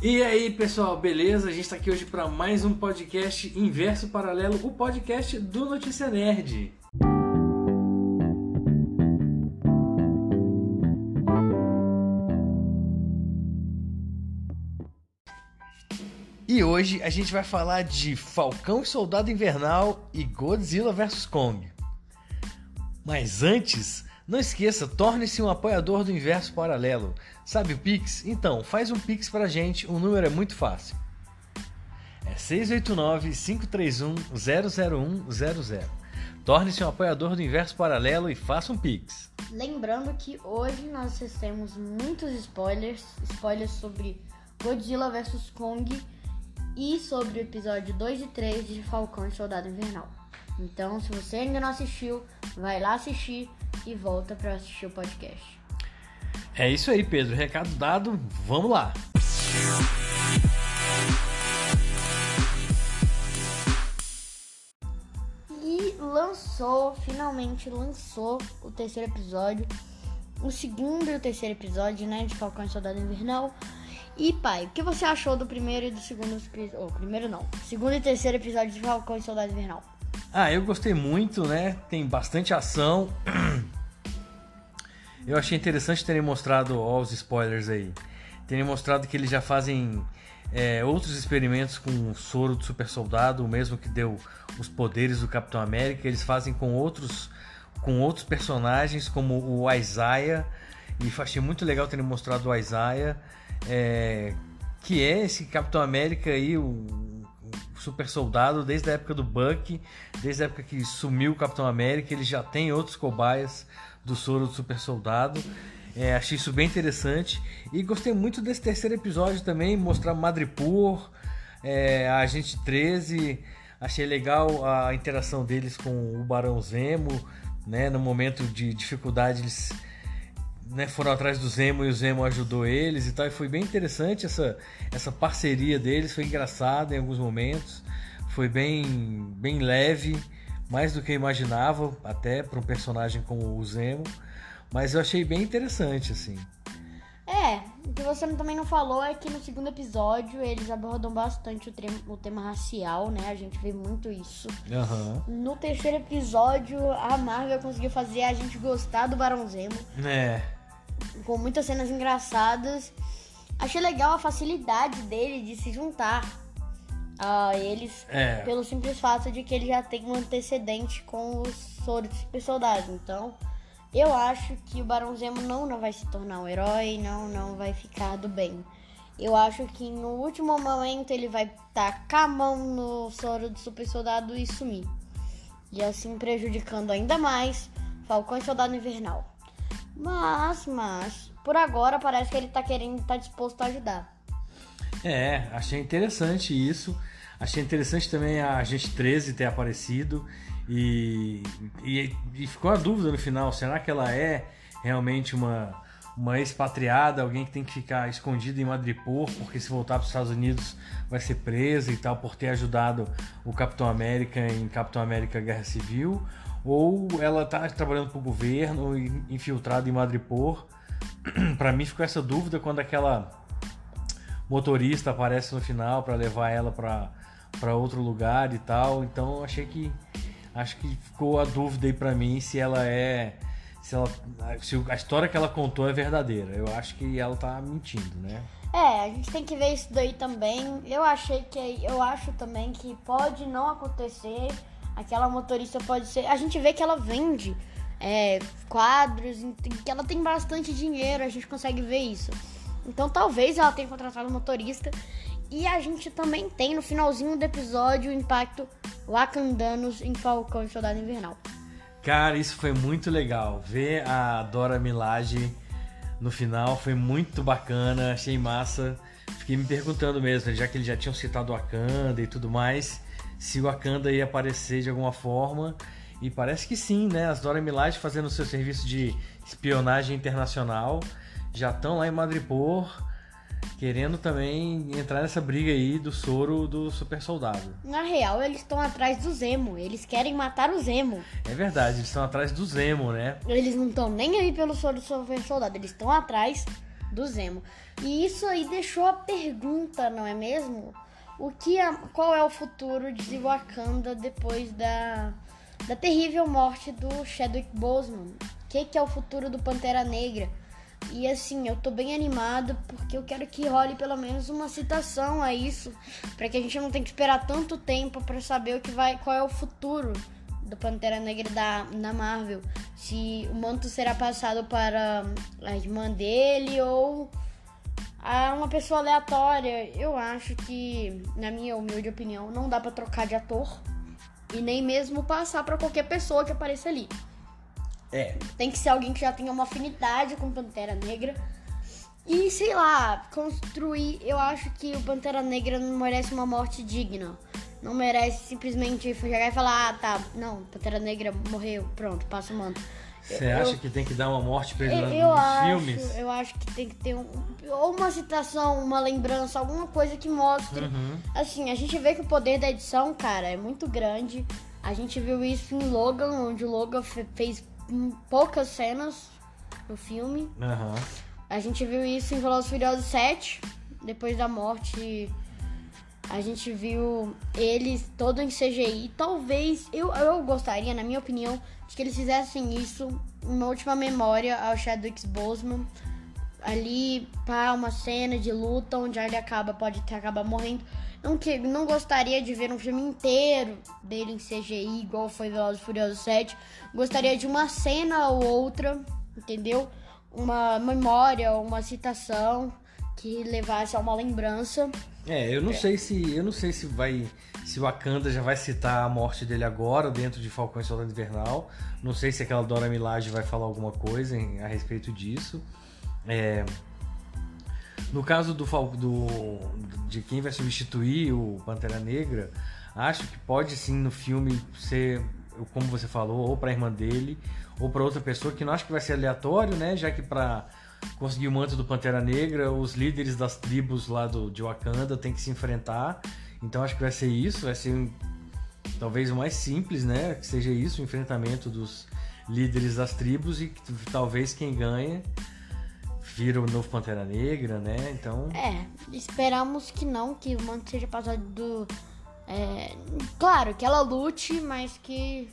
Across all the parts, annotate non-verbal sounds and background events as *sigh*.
E aí, pessoal, beleza? A gente está aqui hoje para mais um podcast Inverso Paralelo, o podcast do Notícia Nerd. E hoje a gente vai falar de Falcão e Soldado Invernal e Godzilla vs Kong. Mas antes, não esqueça, torne-se um apoiador do Inverso Paralelo. Sabe o Pix? Então, faz um Pix pra gente, o número é muito fácil. É 689-531-00100. Torne-se um apoiador do Inverso Paralelo e faça um Pix. Lembrando que hoje nós temos muitos spoilers, spoilers sobre Godzilla vs Kong e sobre o episódio 2 e 3 de Falcão e Soldado Invernal. Então, se você ainda não assistiu, vai lá assistir e volta para assistir o podcast. É isso aí, Pedro. Recado dado, vamos lá. E lançou, finalmente lançou o terceiro episódio. O segundo e o terceiro episódio, né? De Falcão e Soldado Invernal. E pai, o que você achou do primeiro e do segundo episódio? Oh, primeiro não. Segundo e terceiro episódio de Falcão e Soldado Invernal. Ah, eu gostei muito, né? Tem bastante ação. *clears throat* Eu achei interessante terem mostrado, ó, os spoilers aí, terem mostrado que eles já fazem é, outros experimentos com o soro do super soldado, o mesmo que deu os poderes do Capitão América, eles fazem com outros, com outros personagens, como o Isaiah, e achei muito legal terem mostrado o Isaiah, é, que é esse Capitão América aí, o super soldado, desde a época do Buck, desde a época que sumiu o Capitão América, ele já tem outros cobaias do soro do super soldado. É, achei isso bem interessante. E gostei muito desse terceiro episódio também, mostrar Madripoor, é, a Agente 13. Achei legal a interação deles com o Barão Zemo, né? No momento de dificuldade eles né, foram atrás do Zemo e o Zemo ajudou eles e tal. E foi bem interessante essa, essa parceria deles, foi engraçado em alguns momentos, foi bem, bem leve mais do que eu imaginava, até para um personagem como o Zemo. Mas eu achei bem interessante, assim. É, o que você também não falou é que no segundo episódio eles abordam bastante o, tema, o tema racial, né? A gente vê muito isso. Uhum. No terceiro episódio, a Marvel conseguiu fazer a gente gostar do Barão Zemo. É. Com muitas cenas engraçadas. Achei legal a facilidade dele de se juntar a eles É. pelo simples fato de que ele já tem um antecedente com os Soro de Super Soldado. Então, eu acho que o Barão Zemo não, não vai se tornar um herói, não, não vai ficar do bem. Eu acho que no último momento ele vai tacar a mão no soro do super soldado e sumir. E assim prejudicando ainda mais Falcão e Soldado Invernal. Mas, mas, por agora parece que ele tá querendo, tá disposto a ajudar. É, achei interessante isso. Achei interessante também a Agente 13 ter aparecido. E, e, e ficou a dúvida no final: será que ela é realmente uma, uma expatriada, alguém que tem que ficar escondido em Madripoor, porque se voltar para os Estados Unidos vai ser presa e tal, por ter ajudado o Capitão América em Capitão América Guerra Civil? Ou ela está trabalhando para o governo, infiltrada em Madripoor? *clears throat* para mim ficou essa dúvida quando aquela motorista aparece no final para levar ela para outro lugar e tal. Então achei que acho que ficou a dúvida aí para mim se ela é se, ela, se a história que ela contou é verdadeira. Eu acho que ela tá mentindo, né? É, a gente tem que ver isso daí também. Eu achei que eu acho também que pode não acontecer. Aquela motorista pode ser. A gente vê que ela vende é, quadros, que ela tem bastante dinheiro, a gente consegue ver isso. Então talvez ela tenha contratado um motorista. E a gente também tem no finalzinho do episódio o impacto Wakandanos em Falcão e Soldado Invernal. Cara, isso foi muito legal. Ver a Dora Milaje no final foi muito bacana, achei massa. Fiquei me perguntando mesmo, já que eles já tinham citado o Wakanda e tudo mais, se o Wakanda ia aparecer de alguma forma. E parece que sim, né? As Dora Milaje fazendo seu serviço de espionagem internacional já estão lá em Madripoor querendo também entrar nessa briga aí do soro do super soldado. Na real, eles estão atrás do Zemo. Eles querem matar o Zemo. É verdade, eles estão atrás do Zemo, né? Eles não estão nem aí pelo soro do super soldado. Eles estão atrás do Zemo. E isso aí deixou a pergunta, não é mesmo? O que a, qual é o futuro de Wakanda depois da, da terrível morte do Chadwick Boseman? O que, que é o futuro do Pantera Negra? E assim, eu tô bem animado porque eu quero que role pelo menos uma citação a isso, para que a gente não tenha que esperar tanto tempo para saber o que vai, qual é o futuro do Pantera Negra da, da Marvel. Se o manto será passado para a irmã dele ou a uma pessoa aleatória. Eu acho que, na minha humilde opinião, não dá para trocar de ator e nem mesmo passar para qualquer pessoa que apareça ali. É. Tem que ser alguém que já tenha uma afinidade com Pantera Negra. E sei lá, construir. Eu acho que o Pantera Negra não merece uma morte digna. Não merece simplesmente chegar e falar: ah, tá, não, Pantera Negra morreu, pronto, passa o manto. Você acha que tem que dar uma morte pra ele eu, nos eu acho, filmes? Eu acho que tem que ter um, ou uma citação, uma lembrança, alguma coisa que mostre. Uhum. Assim, a gente vê que o poder da edição, cara, é muito grande. A gente viu isso em Logan, onde o Logan fe- fez poucas cenas no filme. Aham. A gente viu isso em Velozes Furiosos 7, depois da morte. A gente viu eles todo em CGI. Talvez, eu, eu gostaria, na minha opinião, de que eles fizessem isso, uma última memória ao Chadwick Boseman. Ali, para uma cena de luta onde ele acaba, pode ter acabar morrendo. Não, que, não gostaria de ver um filme inteiro dele em CGI, igual foi Velozes e Furiosos 7. Gostaria de uma cena ou outra, entendeu? Uma memória, uma citação que levasse a uma lembrança. É, eu não sei se eu não sei se vai se o Wakanda já vai citar a morte dele agora dentro de Falcão e Soldado Invernal. Não sei se aquela Dora Milaje vai falar alguma coisa em- a respeito disso. É, no caso do, do de quem vai substituir o Pantera Negra, acho que pode sim no filme ser como você falou, ou para irmã dele, ou para outra pessoa que não acho que vai ser aleatório, né? Já que para conseguir o manto do Pantera Negra, os líderes das tribos lá do, de Wakanda têm que se enfrentar. Então acho que vai ser isso, vai ser talvez o mais simples, né? Que seja isso, o enfrentamento dos líderes das tribos e que talvez quem ganha vira o novo Pantera Negra, né? Então, É, esperamos que não, que o manto seja passado do. é, claro, que ela lute, mas que.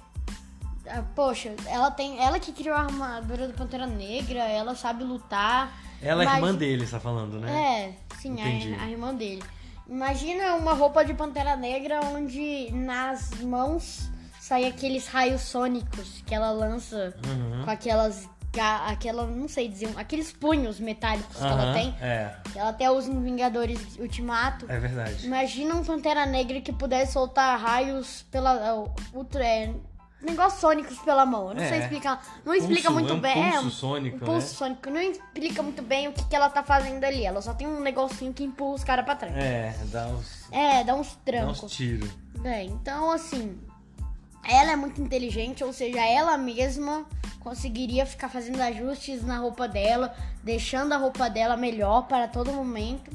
ah, Poxa, ela tem. Ela que criou a armadura do Pantera Negra, ela sabe lutar. ela é Imagi- irmã dele, você tá falando, né? É, sim, a, a irmã dele. Imagina uma roupa de Pantera Negra onde nas mãos saem aqueles raios sônicos que ela lança Uhum. com aquelas. Aquela, não sei dizer, aqueles punhos metálicos que ela tem. É, que Ela até usa em Vingadores Ultimato. é verdade. Imagina um Pantera Negra que pudesse soltar raios pela. uh, ultra, é, negócios sônicos pela mão. Eu não É. sei explicar. Não explica Pulso, muito é um bem. pulso um sônico, pulso né? sônico. Não explica muito bem o que, que ela tá fazendo ali. Ela só tem um negocinho que empurra os caras pra trás. É, dá uns, É, dá uns dá trancos. uns tiros. Bem, então assim. Ela é muito inteligente, ou seja, ela mesma conseguiria ficar fazendo ajustes na roupa dela, deixando a roupa dela melhor para todo momento.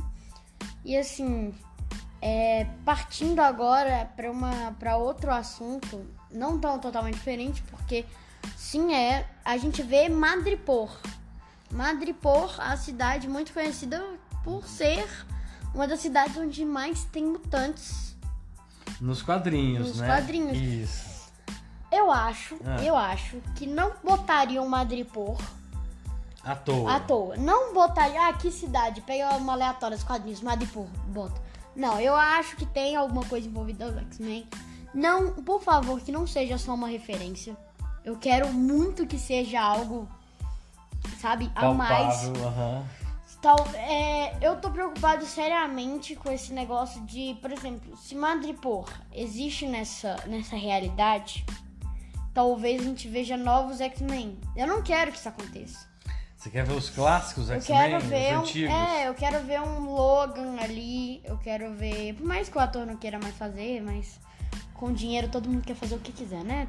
E assim, é, partindo agora para uma para outro assunto, não tão totalmente diferente, porque sim é, a gente vê Madripoor. Madripoor, a cidade muito conhecida por ser uma das cidades onde mais tem mutantes Nos quadrinhos, Nos né? quadrinhos. Isso. Eu acho, Ah. eu acho que não botariam Madripoor À toa. à toa. Não botaria, ah, que cidade? Pega uma aleatória dos quadrinhos, Madripoor, bota. Não, eu acho que tem alguma coisa envolvida no X-Men. Não, por favor, que não seja só uma referência. Eu quero muito que seja algo, sabe, a mais. Palpável. Tal, é, eu tô preocupado seriamente com esse negócio de, por exemplo, se Madripoor existe nessa, nessa realidade, talvez a gente veja novos X-Men. Eu não quero que isso aconteça. Você quer ver os clássicos Eu X-Men, quero os ver um, antigos? é, eu quero ver um Logan ali, eu quero ver, por mais que o ator não queira mais fazer, mas com dinheiro todo mundo quer fazer o que quiser, né?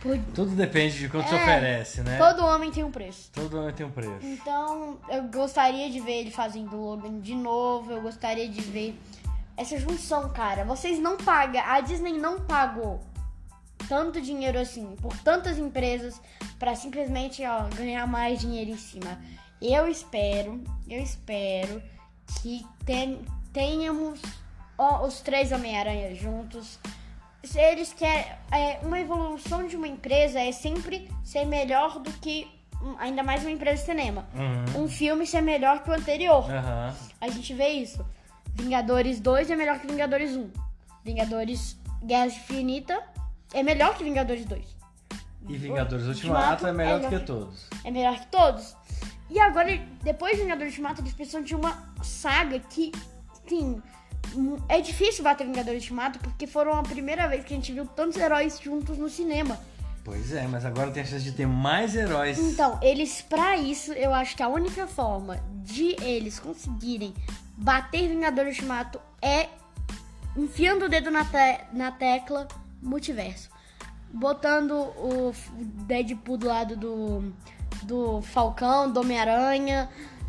Por- Tudo depende de quanto você É, oferece, né? todo homem tem um preço. Todo homem tem um preço. Então, eu gostaria de ver ele fazendo o Logan de novo. Eu gostaria de ver essa junção, cara. Vocês não pagam, a Disney não pagou tanto dinheiro assim por tantas empresas pra simplesmente ó, ganhar mais dinheiro em cima. Eu espero, eu espero que ten, tenhamos ó, os três Homem-Aranha juntos. Se eles querem. É, uma evolução de uma empresa é sempre ser melhor do que. Ainda mais uma empresa de cinema. Uhum. Um filme ser melhor que o anterior. Aham. A gente vê isso. Vingadores 2 é melhor que Vingadores 1. Vingadores Guerra Infinita é melhor que Vingadores 2. E Vingadores Ultimato Ultimato é melhor é do que todos. É melhor que todos. E agora, depois de Vingadores Ultimato, eles precisam de uma saga que, sim, é difícil bater Vingadores Ultimato porque foram a primeira vez que a gente viu tantos heróis juntos no cinema. Pois é, mas agora tem a chance de ter mais heróis. Então, eles, pra isso, eu acho que a única forma de eles conseguirem bater Vingadores Ultimato é enfiando o dedo na, te- na tecla multiverso. Botando o Deadpool do lado do, do Falcão, do Homem-Aranha.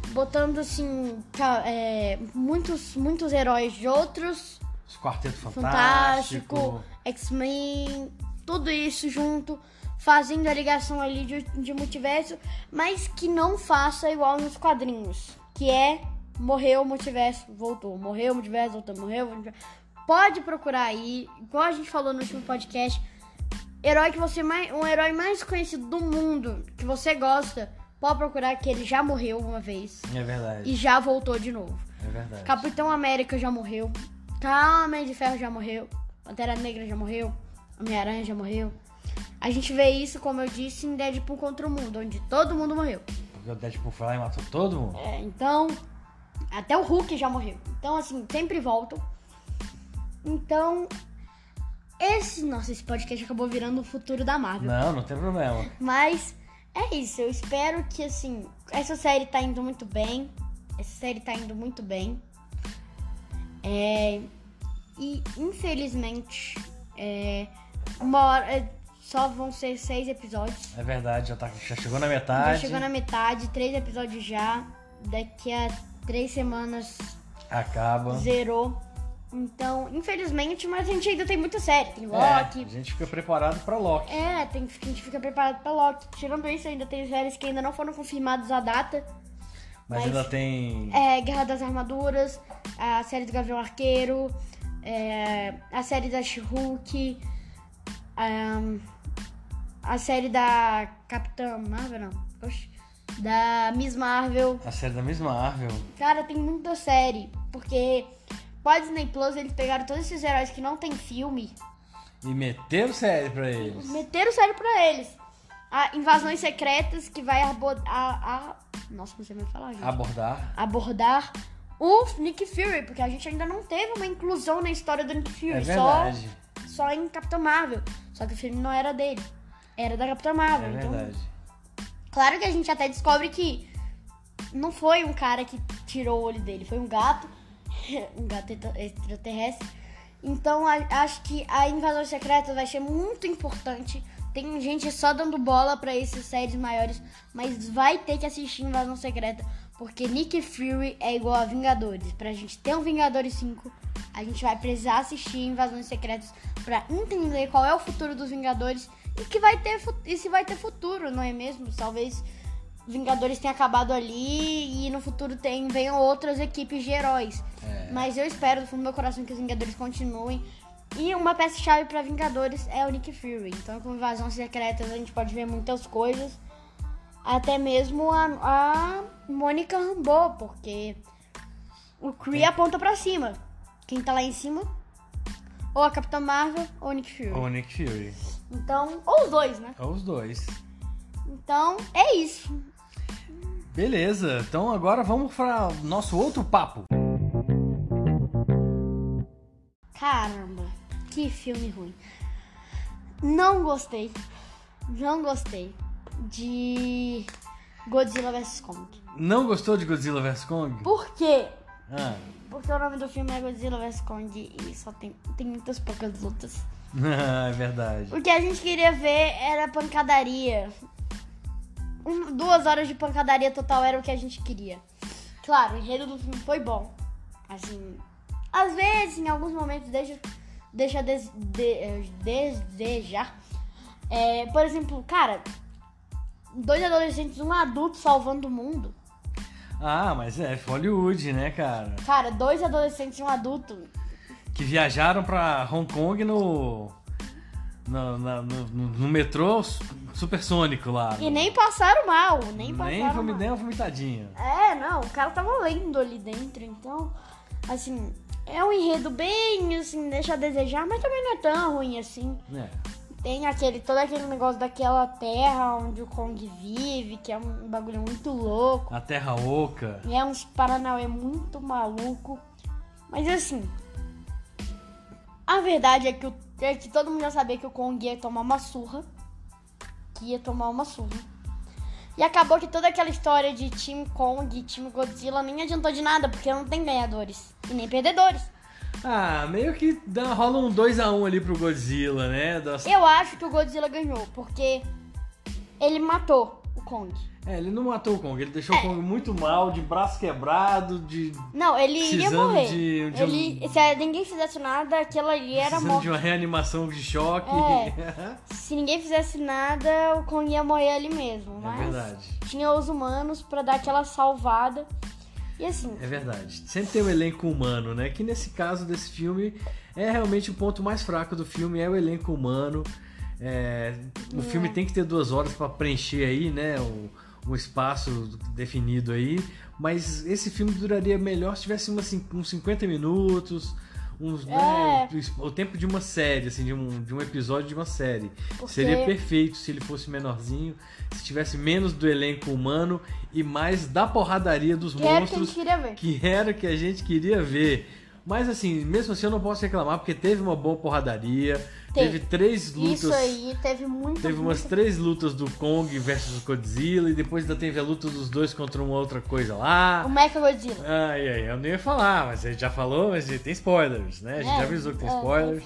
Botando, assim, é, muitos, muitos heróis de outros Os Quarteto Fantástico. Fantástico, X-Men, tudo isso junto, fazendo a ligação ali de, de multiverso, mas que não faça igual nos quadrinhos, que é morreu o multiverso, voltou, morreu o multiverso, voltou, morreu o multiverso. Pode procurar aí, igual a gente falou no último podcast, herói que você mais, um herói mais conhecido do mundo, que você gosta, pode procurar que ele já morreu uma vez É verdade. e já voltou de novo. É verdade. Capitão América já morreu. Homem de Ferro já morreu. Pantera Negra já morreu. Homem-Aranha já morreu. A gente vê isso, como eu disse, em Deadpool contra o Mundo, onde todo mundo morreu. Porque o Deadpool foi lá e matou todo mundo. É, então, até o Hulk já morreu. Então, assim, sempre voltam. Então, esse. Nossa, esse podcast acabou virando o futuro da Marvel. Não, não tem problema. Mas é isso, eu espero que assim, essa série tá indo muito bem. Essa série tá indo muito bem. É, e infelizmente, é, uma hora. é, só vão ser seis episódios. É verdade, já, tá, já chegou na Já metade. chegou na metade, três episódios já. Daqui a três semanas Acaba. zerou. Então, infelizmente, mas a gente ainda tem muita série. Tem É, Loki, a gente fica preparado pra Loki. É, tem, a gente fica preparado pra Loki. Tirando isso, ainda tem séries que ainda não foram confirmadas a data. Mas, Mas- ainda tem. É Guerra das Armaduras, a série do Gavião Arqueiro, é, a série da She-Hulk, a série da Capitã Marvel, não. Oxi. Da Miss Marvel. A série da mesma Marvel. Cara, tem muita série. Porque com Disney Plus eles pegaram todos esses heróis que não tem filme E meteram série pra eles. meteram sério pra eles. A invasões secretas que vai abordar. A, a- Nossa, não sei mais falar, gente. Abordar. Abordar o Nick Fury, porque a gente ainda não teve uma inclusão na história do Nick Fury. É só, verdade. só em Capitão Marvel. Só que o filme não era dele. Era da Capitã É Marvel. então, verdade. claro que a gente até descobre que não foi um cara que tirou o olho dele, foi um gato. Um *laughs* gato extra- extraterrestre. Então acho que a invasão secreta vai ser muito importante. Tem gente só dando bola pra essas séries maiores, mas vai ter que assistir Invasão Secreta, porque Nick Fury é igual a Vingadores. Pra gente ter um Vingadores 5, a gente vai precisar assistir Invasões Secretas pra entender qual é o futuro dos Vingadores e que vai ter e se vai ter futuro, não é mesmo? Talvez Vingadores tenha acabado ali e no futuro tem, venham outras equipes de heróis. É. Mas eu espero do fundo do meu coração que os Vingadores continuem. E uma peça-chave pra Vingadores é o Nick Fury. Então, com Invasão Secretas, a gente pode ver muitas coisas. Até mesmo a, a Mônica Rambeau, porque o Kree aponta pra cima. Quem tá lá em cima, ou a Capitã Marvel ou o Nick Fury. Ou Nick Fury. Então, ou os dois, né? Ou os dois. Então, é isso. Beleza, então agora vamos para nosso outro papo. Caramba, que filme ruim. Não gostei. Não gostei de Godzilla vs Kong. Não gostou de Godzilla vs Kong? Por quê? Ah, Porque o nome do filme é Godzilla vs Kong e só tem, tem muitas poucas lutas. *laughs* é verdade. O que a gente queria ver era pancadaria. Um- duas horas de pancadaria total era o que a gente queria. Claro, o enredo do filme foi bom. Assim, às vezes, em alguns momentos, deixa, deixa des, de, eh, desejar. É, por exemplo, cara, dois adolescentes, um adulto salvando o mundo. Ah, mas é Hollywood, né, cara? Cara, dois adolescentes e um adulto. Que viajaram pra Hong Kong no. No, na- no, no- metrô supersônico lá. E nem passaram mal, nem passaram nem, vomi- mal. nem uma vomitadinha. É, não, o cara tava lendo ali dentro, então, assim, é um enredo bem, assim, deixa a desejar, mas também não é tão ruim assim. É. Tem aquele, todo aquele negócio daquela terra onde o Kong vive, que é um bagulho muito louco. A Terra Oca. E é uns Paranauê muito maluco. Mas assim, a verdade é que, o- é que todo mundo já sabia que o Kong ia tomar uma surra. Que ia tomar uma surra. E acabou que toda aquela história de Team Kong e Team Godzilla nem adiantou de nada, porque não tem ganhadores e nem perdedores. Ah, meio que dá, rola um 2x1 ali pro Godzilla, né? Das- Eu acho que o Godzilla ganhou, porque ele matou Kong. É, ele não matou o Kong, ele deixou o Kong muito mal, de braço quebrado, de. Não, ele Precisando morrer. de- de um- ele, Se ninguém fizesse nada, aquilo ali era morte. de uma reanimação de choque. É. *laughs* Se ninguém fizesse nada, o Kong ia morrer ali mesmo. É Mas verdade. tinha os humanos pra dar aquela salvada. E assim, É verdade. Sempre tem o elenco humano, né? Que nesse caso desse filme é realmente o ponto mais fraco do filme, é o elenco humano. É, o filme tem que ter duas horas pra preencher aí, né? O, o espaço definido aí. Mas esse filme duraria melhor se tivesse umas, uns 50 minutos. Uns, né, o tempo de uma série, assim, de um, de um episódio de uma série. Porque- Seria perfeito se ele fosse menorzinho, se tivesse menos do elenco humano e mais da porradaria dos que era que monstros gente queria ver. que era o que a gente queria ver. Mas assim, mesmo assim eu não posso reclamar, porque teve uma boa porradaria, teve, Teve. três lutas. Isso aí teve muito. Teve umas três lutas do Kong versus Godzilla, e depois ainda teve a luta dos dois contra uma outra coisa lá. O Mecha Godzilla. Ai, ai, eu não ia falar, mas a gente já falou, mas tem spoilers, né? A gente É, já avisou que tem é, spoilers.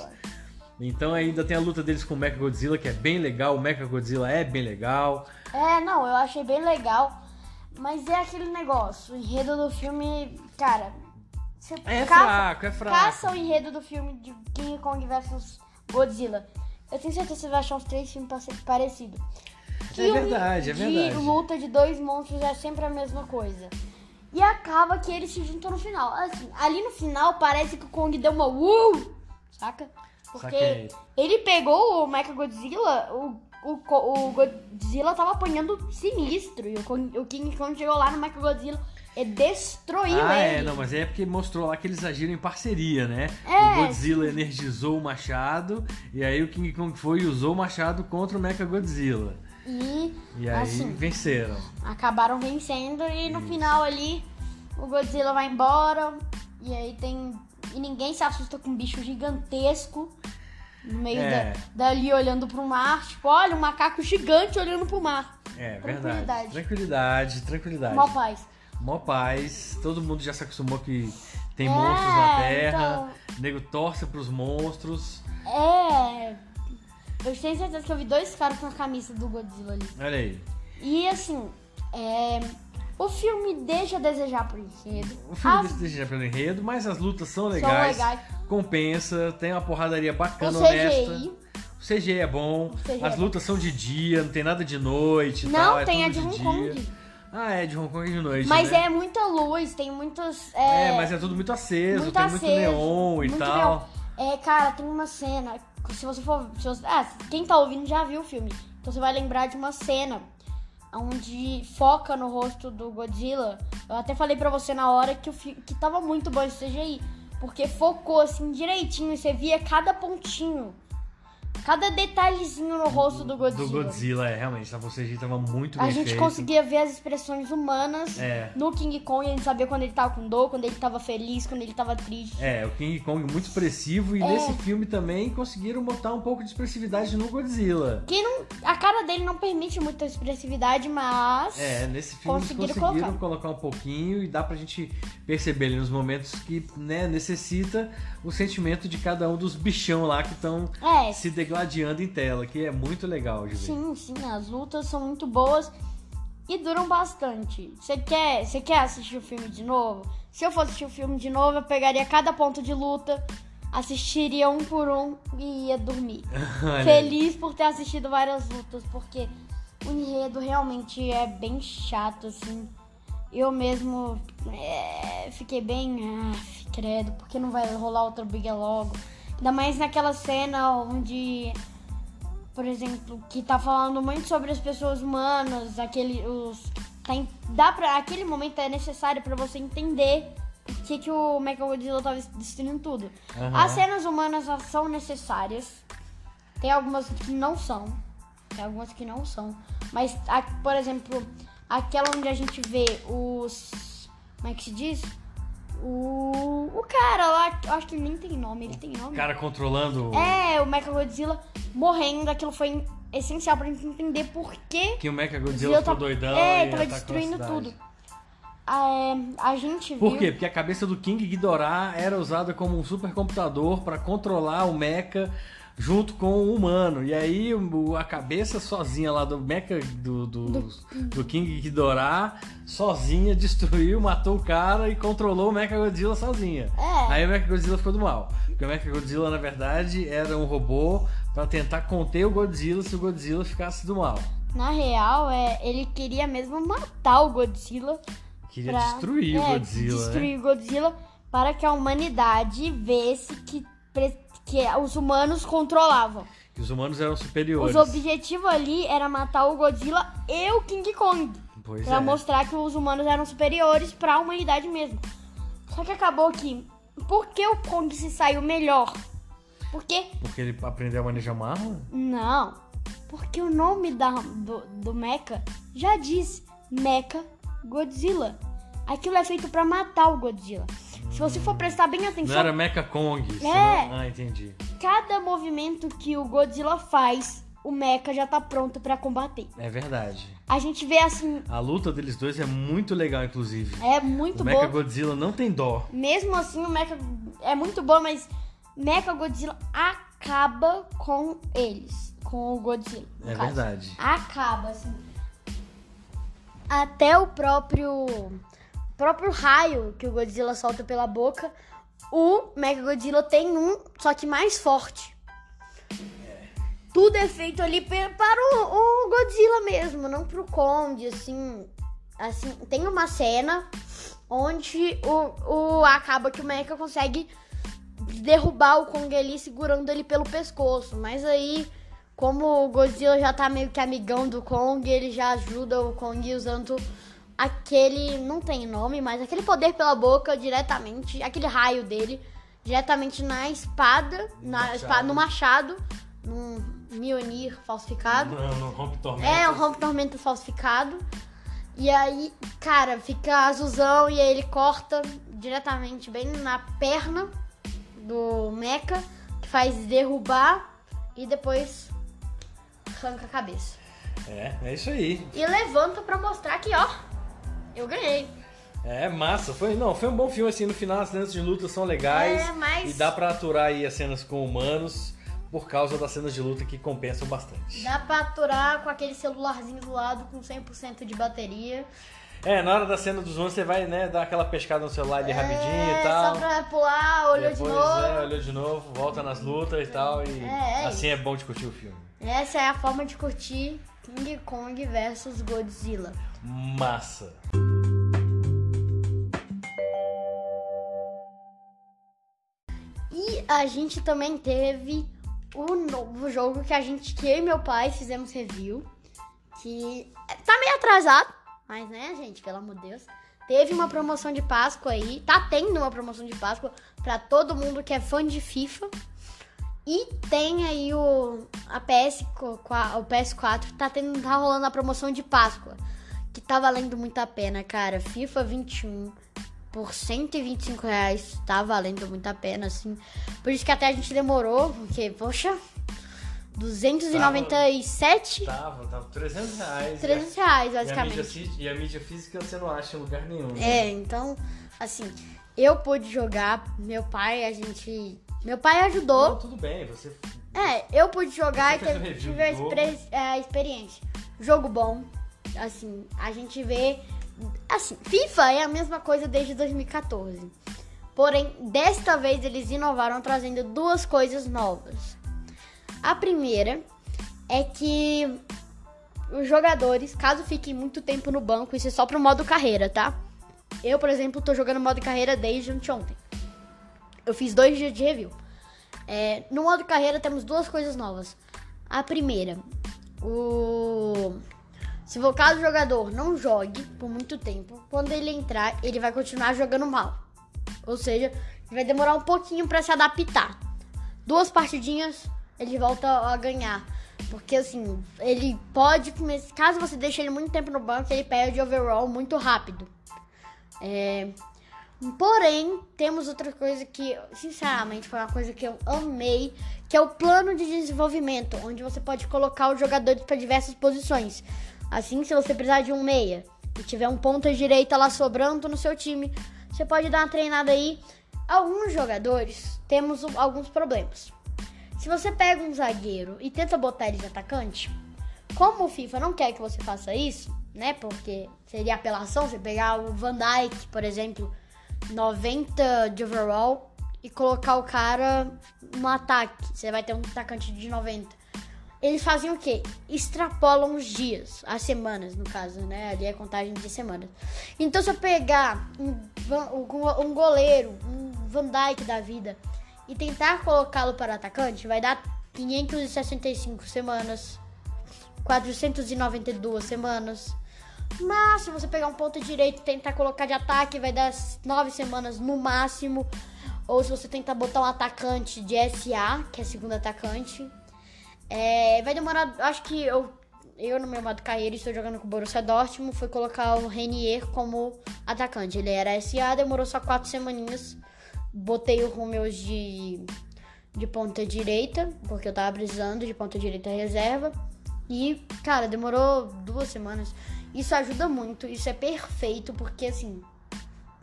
Então ainda tem a luta deles com o Mecha Godzilla, que é bem legal. O Mecha Godzilla é bem legal. É, não, eu achei bem legal. Mas é aquele negócio, o enredo do filme, cara. Você É caça, fraco, é fraco. Caça o enredo do filme de King Kong vs Godzilla. Eu tenho certeza que você vai achar uns três filmes parecidos. É verdade, é de verdade. luta de dois monstros é sempre a mesma coisa. E acaba que eles se juntam no final. Assim, ali no final parece que o Kong deu uma uh, saca? Porque Saquei. ele pegou o Mecha Godzilla, o, o, o Godzilla tava apanhando sinistro. E o, Kong- o King Kong chegou lá no Mecha Godzilla e destruiu Ah, ele. é, não, mas é porque mostrou lá que eles agiram em parceria, né? É, o Godzilla energizou o machado, e aí o King Kong foi e usou o machado contra o Mecha Godzilla. E, E aí assim, venceram. acabaram vencendo e no final ali o Godzilla vai embora e aí tem e ninguém se assusta com um bicho gigantesco no meio É. da, dali olhando pro mar, tipo, olha um macaco gigante olhando pro mar. É, verdade. Tranquilidade. Tranquilidade, tranquilidade. Mó paz. Mó paz. Todo mundo já se acostumou que tem É, monstros na Terra. então- O nego torce pros monstros. É, eu tenho certeza que eu vi dois caras com a camisa do Godzilla ali. Olha aí. E assim, é, o filme deixa a desejar pro enredo. O filme As- deixa pelo enredo, mas as lutas são legais. legais. Compensa, tem uma porradaria o bacana, CGI, honesta. O CGI é bom, CGI as é lutas são de dia, não tem nada de noite Não, tal. é tem a tudo de Hong dia. Kong. Ah, é de Hong Kong de noite, Mas né? é muita luz, tem muitos. É, É, mas é tudo muito aceso, muito tem aceso, muito neon e muito tal. neon. É, cara, tem uma cena. Se você for. se você- ah, quem tá ouvindo já viu o filme. Então você vai lembrar de uma cena onde foca no rosto do Godzilla. Eu até falei pra você na hora que, o que tava muito bom esse CGI. Porque focou assim direitinho e você via cada pontinho. Cada detalhezinho no rosto do Godzilla. Do Godzilla, é, realmente, a CGI tava muito A bem gente feito. conseguia ver as expressões humanas É. no King Kong, a gente sabia quando ele tava com dor, quando ele tava feliz, quando ele tava triste. É, o King Kong muito expressivo e É. nesse filme também conseguiram botar um pouco de expressividade no Godzilla. Que não, a cara dele não permite muita expressividade, mas. É, nesse filme Conseguiram eles conseguiram colocar. colocar. um pouquinho e dá pra gente perceber ali nos momentos que né, necessita o sentimento de cada um dos bichão lá que estão É, se degladiando em tela, que é muito legal de ver. sim, sim, as lutas são muito boas e duram bastante. Você quer, você quer assistir o filme de novo? Se eu fosse assistir o filme de novo, eu pegaria cada ponto de luta, assistiria um por um e ia dormir. *laughs* Feliz por ter assistido várias lutas, porque o enredo realmente é bem chato, assim. eu mesmo é, fiquei bem. Ah, credo, porque não vai rolar outra briga logo? Ainda mais naquela cena onde. Por exemplo, que tá falando muito sobre as pessoas humanas, aquele. Os, tá, dá pra, aquele momento é necessário para você entender por que, que o Mechagodzilla tava destruindo tudo. Aham. As cenas humanas são necessárias. Tem algumas que não são. Tem algumas que não são. Mas, por exemplo, aquela onde a gente vê os. Como é que se diz? O. O cara lá, acho que ele nem tem nome, ele tem O nome. cara controlando É, o Mechagodzilla morrendo, aquilo foi essencial pra gente entender por que que o Mecha Godzilla Godzilla ficou tá- doidão É, e tava destruindo tudo. A, a gente viu. Por quê? Porque a cabeça do King Ghidorah era usada como um supercomputador para controlar o mecha junto com o humano. E aí o- a cabeça sozinha lá do mecha do, do, do King Ghidorah sozinha *laughs* destruiu, matou o cara e controlou o Mecha Godzilla sozinha. É. Aí o Mecha Godzilla ficou do mal. Porque o Mecha Godzilla, na verdade, era um robô para tentar conter o Godzilla se o Godzilla ficasse do mal. Na real, é, ele queria mesmo matar o Godzilla. Queria pra- destruir o é, Godzilla, né? Destruir o Godzilla para que a humanidade visse que, que os humanos controlavam. Que os humanos eram superiores. Os objetivos ali era matar o Godzilla e o King Kong. Pois Pra é. mostrar que os humanos eram superiores para a humanidade mesmo. Só que acabou que. Por que o Kong se saiu melhor? Porque. Porque ele aprendeu a manejar uma arma? Não. Porque o nome da, do, do Mecha já diz Mecha Godzilla. Aquilo é feito pra matar o Godzilla. Se você for prestar bem Não atenção, era Mecha Kong. É. Ah, entendi. cada movimento que o Godzilla faz, o Mecha já tá pronto pra combater. É verdade. A gente vê assim, A luta deles dois é muito legal, inclusive. é muito o Mecha bom. Godzilla não tem dó. Mesmo assim, o Mecha é muito bom, mas Mecha Godzilla acaba com eles, com o Godzilla. É caso. verdade. Acaba, assim. Até o próprio próprio raio que o Godzilla solta pela boca, o Mega Godzilla tem um, só que mais forte. Tudo é feito ali para o, o Godzilla mesmo, não pro Kong, assim. Assim, tem uma cena onde o, o acaba que o Mecha consegue derrubar o Kong ali segurando ele pelo pescoço, mas aí como o Godzilla já tá meio que amigão do Kong, ele já ajuda o Kong usando aquele, não tem nome, mas aquele poder pela boca diretamente, aquele raio dele diretamente na espada, na machado. espada no machado, num Mjolnir falsificado. Não, não rompe tormenta. É, um rompe tormenta falsificado. E aí, cara, fica azulzão e aí ele corta diretamente bem na perna do Mecha, que faz derrubar e depois arranca a cabeça. É, é isso aí. E levanta pra mostrar que, ó, eu ganhei. É massa. Foi, não, foi um bom filme assim. No final as cenas de luta são legais. É, mas- E dá pra aturar aí as cenas com humanos por causa das cenas de luta que compensam bastante. Dá pra aturar com aquele celularzinho do lado com 100% de bateria. É, na hora da cena dos humanos você vai, né, dar aquela pescada no celular ali rapidinho é, e tal. só pra pular, olhou Depois, de novo. É, olhou de novo, volta nas lutas e tal. E É, é assim é bom de curtir o filme. Essa é a forma de curtir King Kong versus Godzilla. Massa. A gente também teve o novo jogo que a gente, que eu e meu pai fizemos review. Que tá meio atrasado, mas né, gente, pelo amor de Deus. Teve uma promoção de Páscoa aí, tá tendo uma promoção de Páscoa pra todo mundo que é fã de FIFA. E tem aí o a PS, o PS4, tá, tendo, tá rolando a promoção de Páscoa. Que tá valendo muito a pena, cara. FIFA 21 por 125 reais tá valendo muito a pena, assim. Por isso que até a gente demorou, porque, poxa, 297, Tava, tava 300 reais. 300 reais, E a, mídia, basicamente. e a mídia física você não acha em lugar nenhum. né? É, então, assim, eu pude jogar, meu pai, a gente. Meu pai ajudou. Não, tudo bem, você. É, eu pude jogar e teve, tive é, a experiência. Jogo bom. Assim, a gente vê. Assim, FIFA é a mesma coisa desde 2014. Porém, desta vez eles inovaram trazendo duas coisas novas. A primeira é que os jogadores, caso fiquem muito tempo no banco, isso é só pro modo carreira, tá? Eu, por exemplo, tô jogando modo carreira desde anteontem. Eu fiz dois dias de review. É, no modo carreira temos duas coisas novas. A primeira, o se o jogador não jogue por muito tempo, quando ele entrar, ele vai continuar jogando mal. Ou seja, vai demorar um pouquinho para se adaptar. Duas partidinhas, ele volta a ganhar. Porque assim, ele pode. Caso você deixe ele muito tempo no banco, ele perde overall muito rápido. É, porém, temos outra coisa que, sinceramente, foi uma coisa que eu amei, que é o plano de desenvolvimento, onde você pode colocar os jogadores para diversas posições. Assim, se você precisar de um meia e tiver um ponta direita lá sobrando no seu time, você pode dar uma treinada aí. Alguns jogadores temos alguns problemas. Se você pega um zagueiro e tenta botar ele de atacante, como o FIFA não quer que você faça isso, né? Porque seria apelação você pegar o Van Dijk, por exemplo, 90 de overall e colocar o cara no ataque. Você vai ter um atacante de 90 eles fazem o quê? Extrapolam os dias, as semanas, no caso, né? Ali é contagem de semanas. Então, se eu pegar um, um goleiro, um Van Dijk da vida, e tentar colocá-lo para atacante, vai dar 565 semanas, 492 semanas. Mas se você pegar um ponto direito e tentar colocar de ataque, vai dar 9 semanas no máximo. Ou se você tentar botar um atacante de SA, que é segundo atacante, é, vai demorar, acho que eu, eu no meu modo carreira estou jogando com o Borussia Dortmund, foi colocar o Renier como atacante. Ele era SA, demorou só quatro semaninhas. Botei o Rumeus de, de ponta direita, porque eu tava precisando de ponta direita reserva. E, cara, demorou duas semanas. Isso ajuda muito, isso é perfeito, porque assim,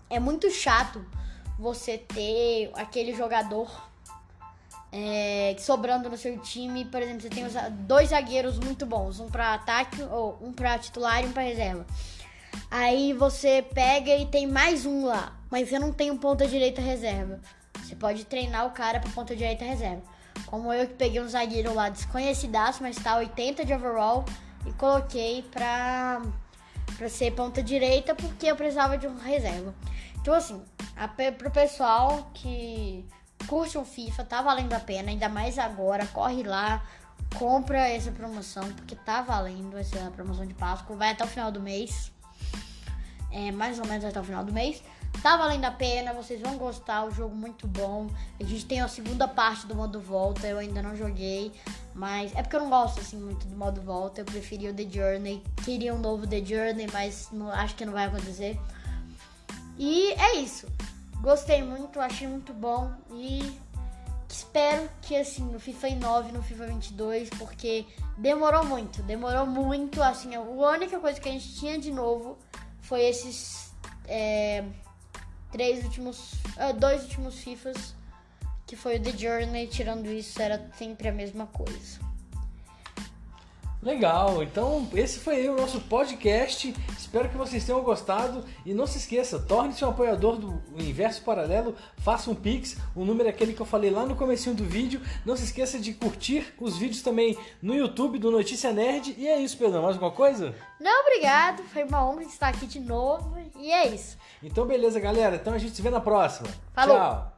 é muito chato você ter aquele jogador é, sobrando no seu time, por exemplo, você tem dois zagueiros muito bons, um para ataque ou um para titular e um para reserva. Aí você pega e tem mais um lá, mas você não tem um ponta direita reserva. Você pode treinar o cara para ponta direita reserva. Como eu que peguei um zagueiro lá desconhecidaço, mas tá 80 de overall e coloquei pra, pra ser ponta direita porque eu precisava de um reserva. Então assim, a, pro pessoal que curte um FIFA, tá valendo a pena, ainda mais agora, corre lá, compra essa promoção, porque tá valendo essa promoção de Páscoa, vai até o final do mês, é, mais ou menos até o final do mês, tá valendo a pena, vocês vão gostar, o jogo muito bom, a gente tem a segunda parte do modo volta, eu ainda não joguei, mas é porque eu não gosto assim muito do modo volta, eu preferia o The Journey, queria um novo The Journey, mas não, acho que não vai acontecer, e é isso. Gostei muito, achei muito bom e espero que assim no FIFA 9, no FIFA 22, porque demorou muito, demorou muito, assim, a única coisa que a gente tinha de novo foi esses é, três últimos, é, dois últimos FIFAs, que foi o The Journey, tirando isso era sempre a mesma coisa. Legal, então esse foi o nosso podcast. Espero que vocês tenham gostado. E não se esqueça, torne-se um apoiador do Universo Paralelo, faça um Pix, o número é aquele que eu falei lá no comecinho do vídeo. Não se esqueça de curtir os vídeos também no YouTube do Notícia Nerd. E é isso, Pedro. Mais alguma coisa? Não, obrigado. Foi uma honra estar aqui de novo. E é isso. Então beleza, galera. Então a gente se vê na próxima. Falou. Tchau.